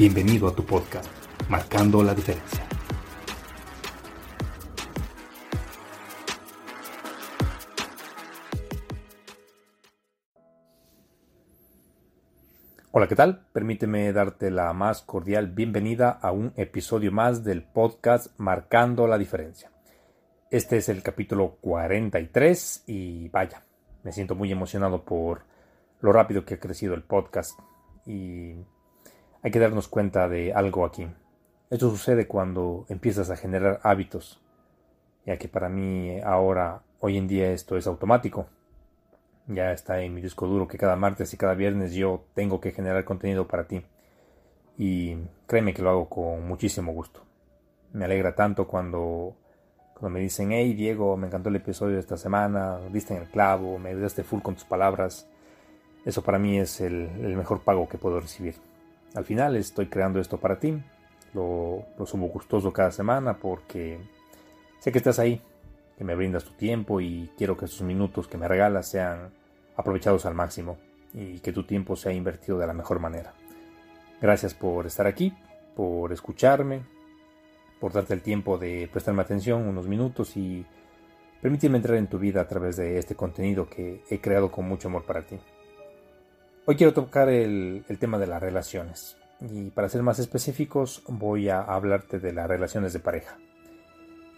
Bienvenido a tu podcast, Marcando la Diferencia. Hola, ¿qué tal? Permíteme darte la más cordial bienvenida a un episodio más del podcast Marcando la Diferencia. Este es el capítulo 43 y vaya, me siento muy emocionado por lo rápido que ha crecido el podcast y hay que darnos cuenta de algo aquí. Esto sucede cuando empiezas a generar hábitos, ya que para mí ahora, hoy en día esto es automático. Ya está en mi disco duro que cada martes y cada viernes yo tengo que generar contenido para ti. Y créeme que lo hago con muchísimo gusto. Me alegra tanto cuando, cuando me dicen, hey Diego, me encantó el episodio de esta semana, diste en el clavo, me ayudaste full con tus palabras. Eso para mí es el, mejor pago que puedo recibir. Al final estoy creando esto para ti. Lo, lo subo gustoso cada semana porque sé que estás ahí, que me brindas tu tiempo y quiero que esos minutos que me regalas sean aprovechados al máximo y que tu tiempo sea invertido de la mejor manera. Gracias por estar aquí, por escucharme, por darte el tiempo de prestarme atención unos minutos y permíteme entrar en tu vida a través de este contenido que he creado con mucho amor para ti. Hoy quiero tocar el, tema de las relaciones y para ser más específicos voy a hablarte de las relaciones de pareja.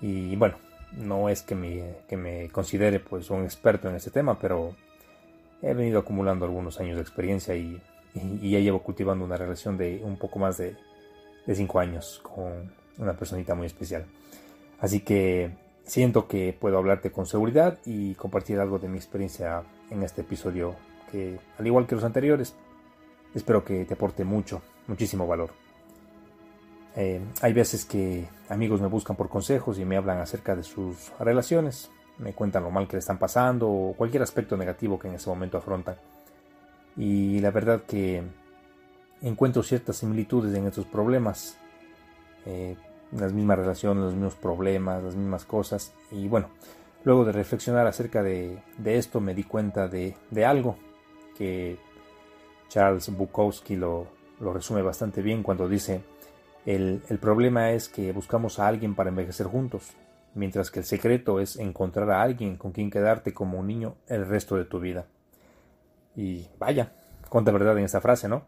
Y bueno, no es que me, que me considere pues un experto en este tema, pero he venido acumulando algunos años de experiencia y, ya llevo cultivando una relación de un poco más de, de cinco años con una personita muy especial. Así que siento que puedo hablarte con seguridad y compartir algo de mi experiencia en este episodio al igual que los anteriores, espero que te aporte mucho, muchísimo valor. Eh, hay veces que amigos me buscan por consejos y me hablan acerca de sus relaciones, me cuentan lo mal que le están pasando o cualquier aspecto negativo que en ese momento afrontan. Y la verdad que encuentro ciertas similitudes en estos problemas, eh, las mismas relaciones, los mismos problemas, las mismas cosas. Y bueno, luego de reflexionar acerca de, esto me di cuenta de algo que Charles Bukowski lo, resume bastante bien cuando dice, el, problema es que buscamos a alguien para envejecer juntos, mientras que el secreto es encontrar a alguien con quien quedarte como un niño el resto de tu vida. Y vaya, cuánta verdad en esta frase, ¿no?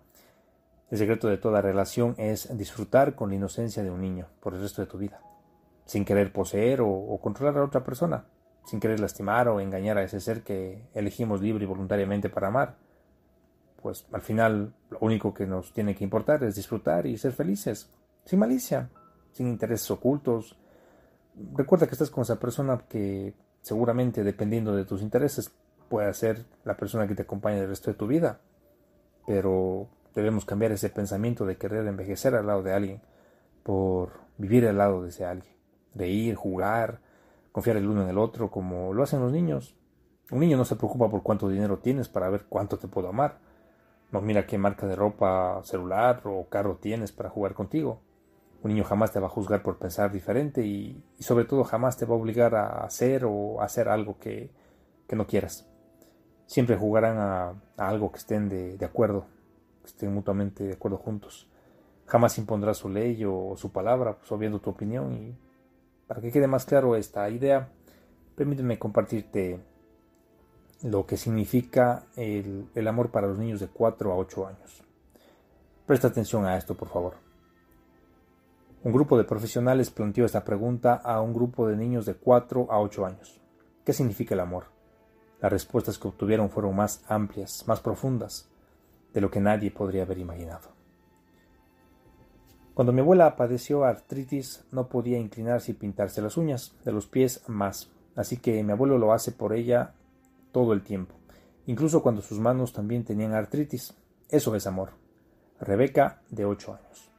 El secreto de toda relación es disfrutar con la inocencia de un niño por el resto de tu vida, sin querer poseer o controlar a otra persona, sin querer lastimar o engañar a ese ser que elegimos libre y voluntariamente para amar. Pues al final lo único que nos tiene que importar es disfrutar y ser felices, sin malicia, sin intereses ocultos. Recuerda que estás con esa persona que seguramente dependiendo de tus intereses puede ser la persona que te acompañe el resto de tu vida. Pero debemos cambiar ese pensamiento de querer envejecer al lado de alguien por vivir al lado de ese alguien, reír, jugar, confiar el uno en el otro como lo hacen los niños. Un niño no se preocupa por cuánto dinero tienes para ver cuánto te puedo amar. No mira qué marca de ropa, celular o carro tienes para jugar contigo. Un niño jamás te va a juzgar por pensar diferente y, sobre todo jamás te va a obligar a hacer o hacer algo que, no quieras. Siempre jugarán a, algo que estén de, de, acuerdo, que estén mutuamente de acuerdo juntos. Jamás impondrá su ley o su palabra, pues, tu opinión y para que quede más claro esta idea, permíteme compartirte lo que significa el, amor para los niños de 4 a 8 años. Presta atención a esto, por favor. Un grupo de profesionales planteó esta pregunta a un grupo de niños de 4 a 8 años. ¿Qué significa el amor? Las respuestas que obtuvieron fueron más amplias, más profundas, de lo que nadie podría haber imaginado. Cuando mi abuela padeció artritis, no podía inclinarse y pintarse las uñas, de los pies más, así que mi abuelo lo hace por ella todo el tiempo, incluso cuando sus manos también tenían artritis. Eso es amor. Rebeca, de 8 años.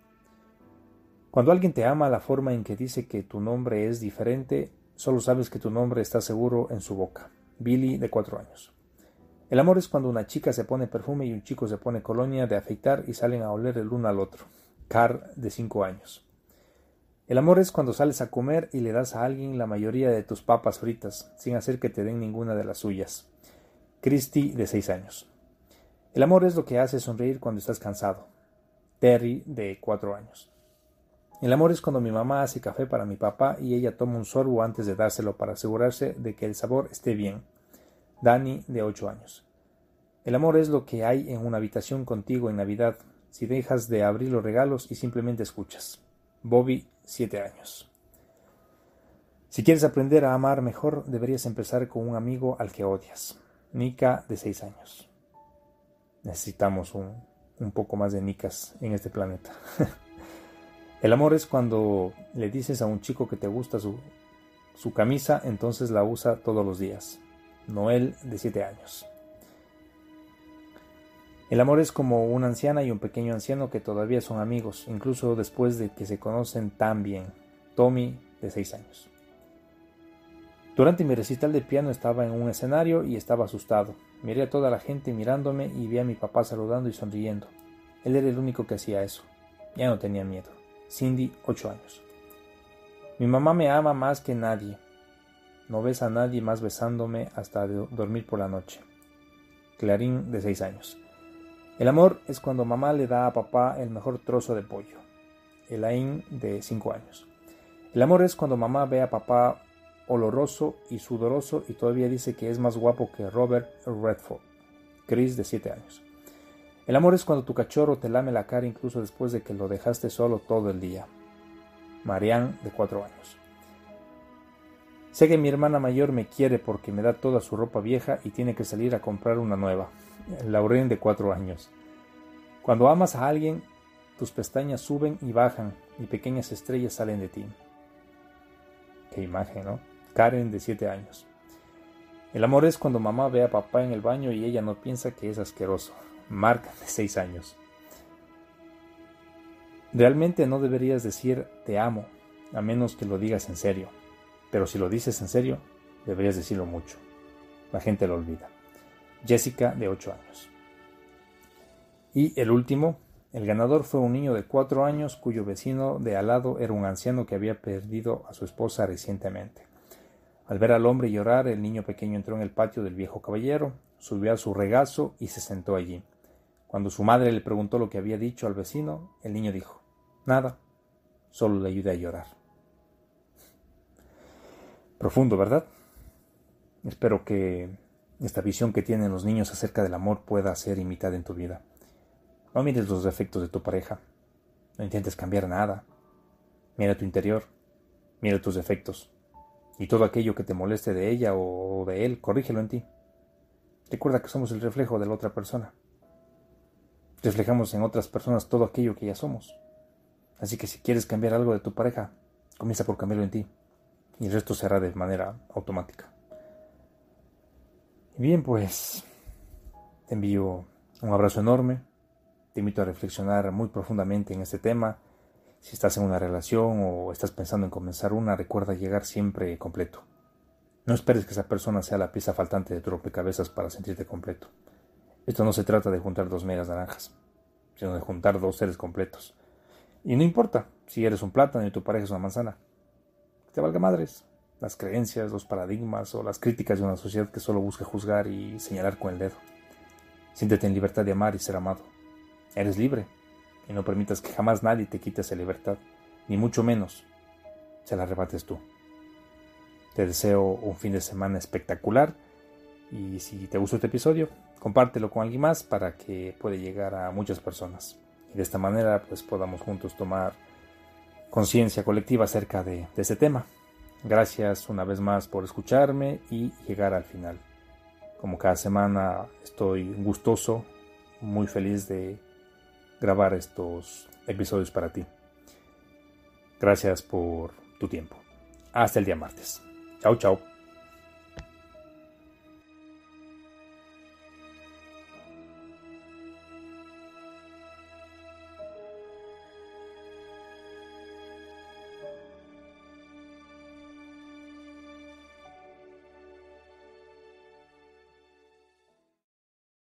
Cuando alguien te ama la forma en que dice que tu nombre es diferente, solo sabes que tu nombre está seguro en su boca. Billy, de 4 años. El amor es cuando una chica se pone perfume y un chico se pone colonia de afeitar y salen a oler el uno al otro. Car, de 5 años. El amor es cuando sales a comer y le das a alguien la mayoría de tus papas fritas, sin hacer que te den ninguna de las suyas. Christy, de 6 años. El amor es lo que hace sonreír cuando estás cansado. Terry, de 4 años. El amor es cuando mi mamá hace café para mi papá y ella toma un sorbo antes de dárselo para asegurarse de que el sabor esté bien. Dani, de 8 años. El amor es lo que hay en una habitación contigo en Navidad, si dejas de abrir los regalos y simplemente escuchas. Bobby, 7 años. Si quieres aprender a amar mejor, deberías empezar con un amigo al que odias. Nika, de 6 años. Necesitamos un, un poco más de Nikas en este planeta. El amor es cuando le dices a un chico que te gusta su, su camisa, entonces la usa todos los días. Noel, de 7 años. El amor es como una anciana y un pequeño anciano que todavía son amigos, incluso después de que se conocen tan bien. Tommy, de 6 años. Durante mi recital de piano estaba en un escenario y estaba asustado. Miré a toda la gente mirándome y vi a mi papá saludando y sonriendo. Él era el único que hacía eso. Ya no tenía miedo. Cindy, 8 años. Mi mamá me ama más que nadie. No ves a nadie más besándome hasta dormir por la noche. Clarín, de 6 años. El amor es cuando mamá le da a papá el mejor trozo de pollo. Elaine, de 5 años. El amor es cuando mamá ve a papá oloroso y sudoroso y todavía dice que es más guapo que Robert Redford. Chris, de 7 años. El amor es cuando tu cachorro te lame la cara incluso después de que lo dejaste solo todo el día. Marianne, de 4 años. Sé que mi hermana mayor me quiere porque me da toda su ropa vieja y tiene que salir a comprar una nueva. Lauren de cuatro años. Cuando amas a alguien, tus pestañas suben y bajan y pequeñas estrellas salen de ti. Qué imagen, ¿no? Karen de siete años. El amor es cuando mamá ve a papá en el baño y ella no piensa que es asqueroso. Mark de seis años. Realmente no deberías decir te amo, a menos que lo digas en serio. Pero si lo dices en serio, deberías decirlo mucho. La gente lo olvida. Jessica, de 8 años. Y el último, el ganador fue un niño de 4 años cuyo vecino de al lado era un anciano que había perdido a su esposa recientemente. Al ver al hombre llorar, el niño pequeño entró en el patio del viejo caballero, subió a su regazo y se sentó allí. Cuando su madre le preguntó lo que había dicho al vecino, el niño dijo Nada, solo le ayudé a llorar. Profundo, ¿verdad? Espero que esta visión que tienen los niños acerca del amor pueda ser imitada en tu vida. No mires los defectos de tu pareja. No intentes cambiar nada. Mira tu interior. Mira tus defectos. Y todo aquello que te moleste de ella o de él, corrígelo en ti. Recuerda que somos el reflejo de la otra persona. Reflejamos en otras personas todo aquello que ya somos. Así que si quieres cambiar algo de tu pareja, comienza por cambiarlo en ti. Y el resto se hará de manera automática. Bien, pues te envío un abrazo enorme. Te invito a reflexionar muy profundamente en este tema. Si estás en una relación o estás pensando en comenzar una, recuerda llegar siempre completo. No esperes que esa persona sea la pieza faltante de tu rompecabezas para sentirte completo. Esto no se trata de juntar dos medias naranjas, sino de juntar dos seres completos. Y no importa si eres un plátano y tu pareja es una manzana. Te valga madres las creencias, los paradigmas o las críticas de una sociedad que solo busca juzgar y señalar con el dedo. Siéntete en libertad de amar y ser amado. Eres libre y no permitas que jamás nadie te quite esa libertad, ni mucho menos se la arrebates tú. Te deseo un fin de semana espectacular y si te gustó este episodio, compártelo con alguien más para que pueda llegar a muchas personas. Y de esta manera pues podamos juntos tomar conciencia colectiva acerca de, de este tema. Gracias una vez más por escucharme y llegar al final. Como cada semana estoy gustoso, muy feliz de grabar estos episodios para ti. Gracias por tu tiempo. Hasta el día martes. Chao, chao.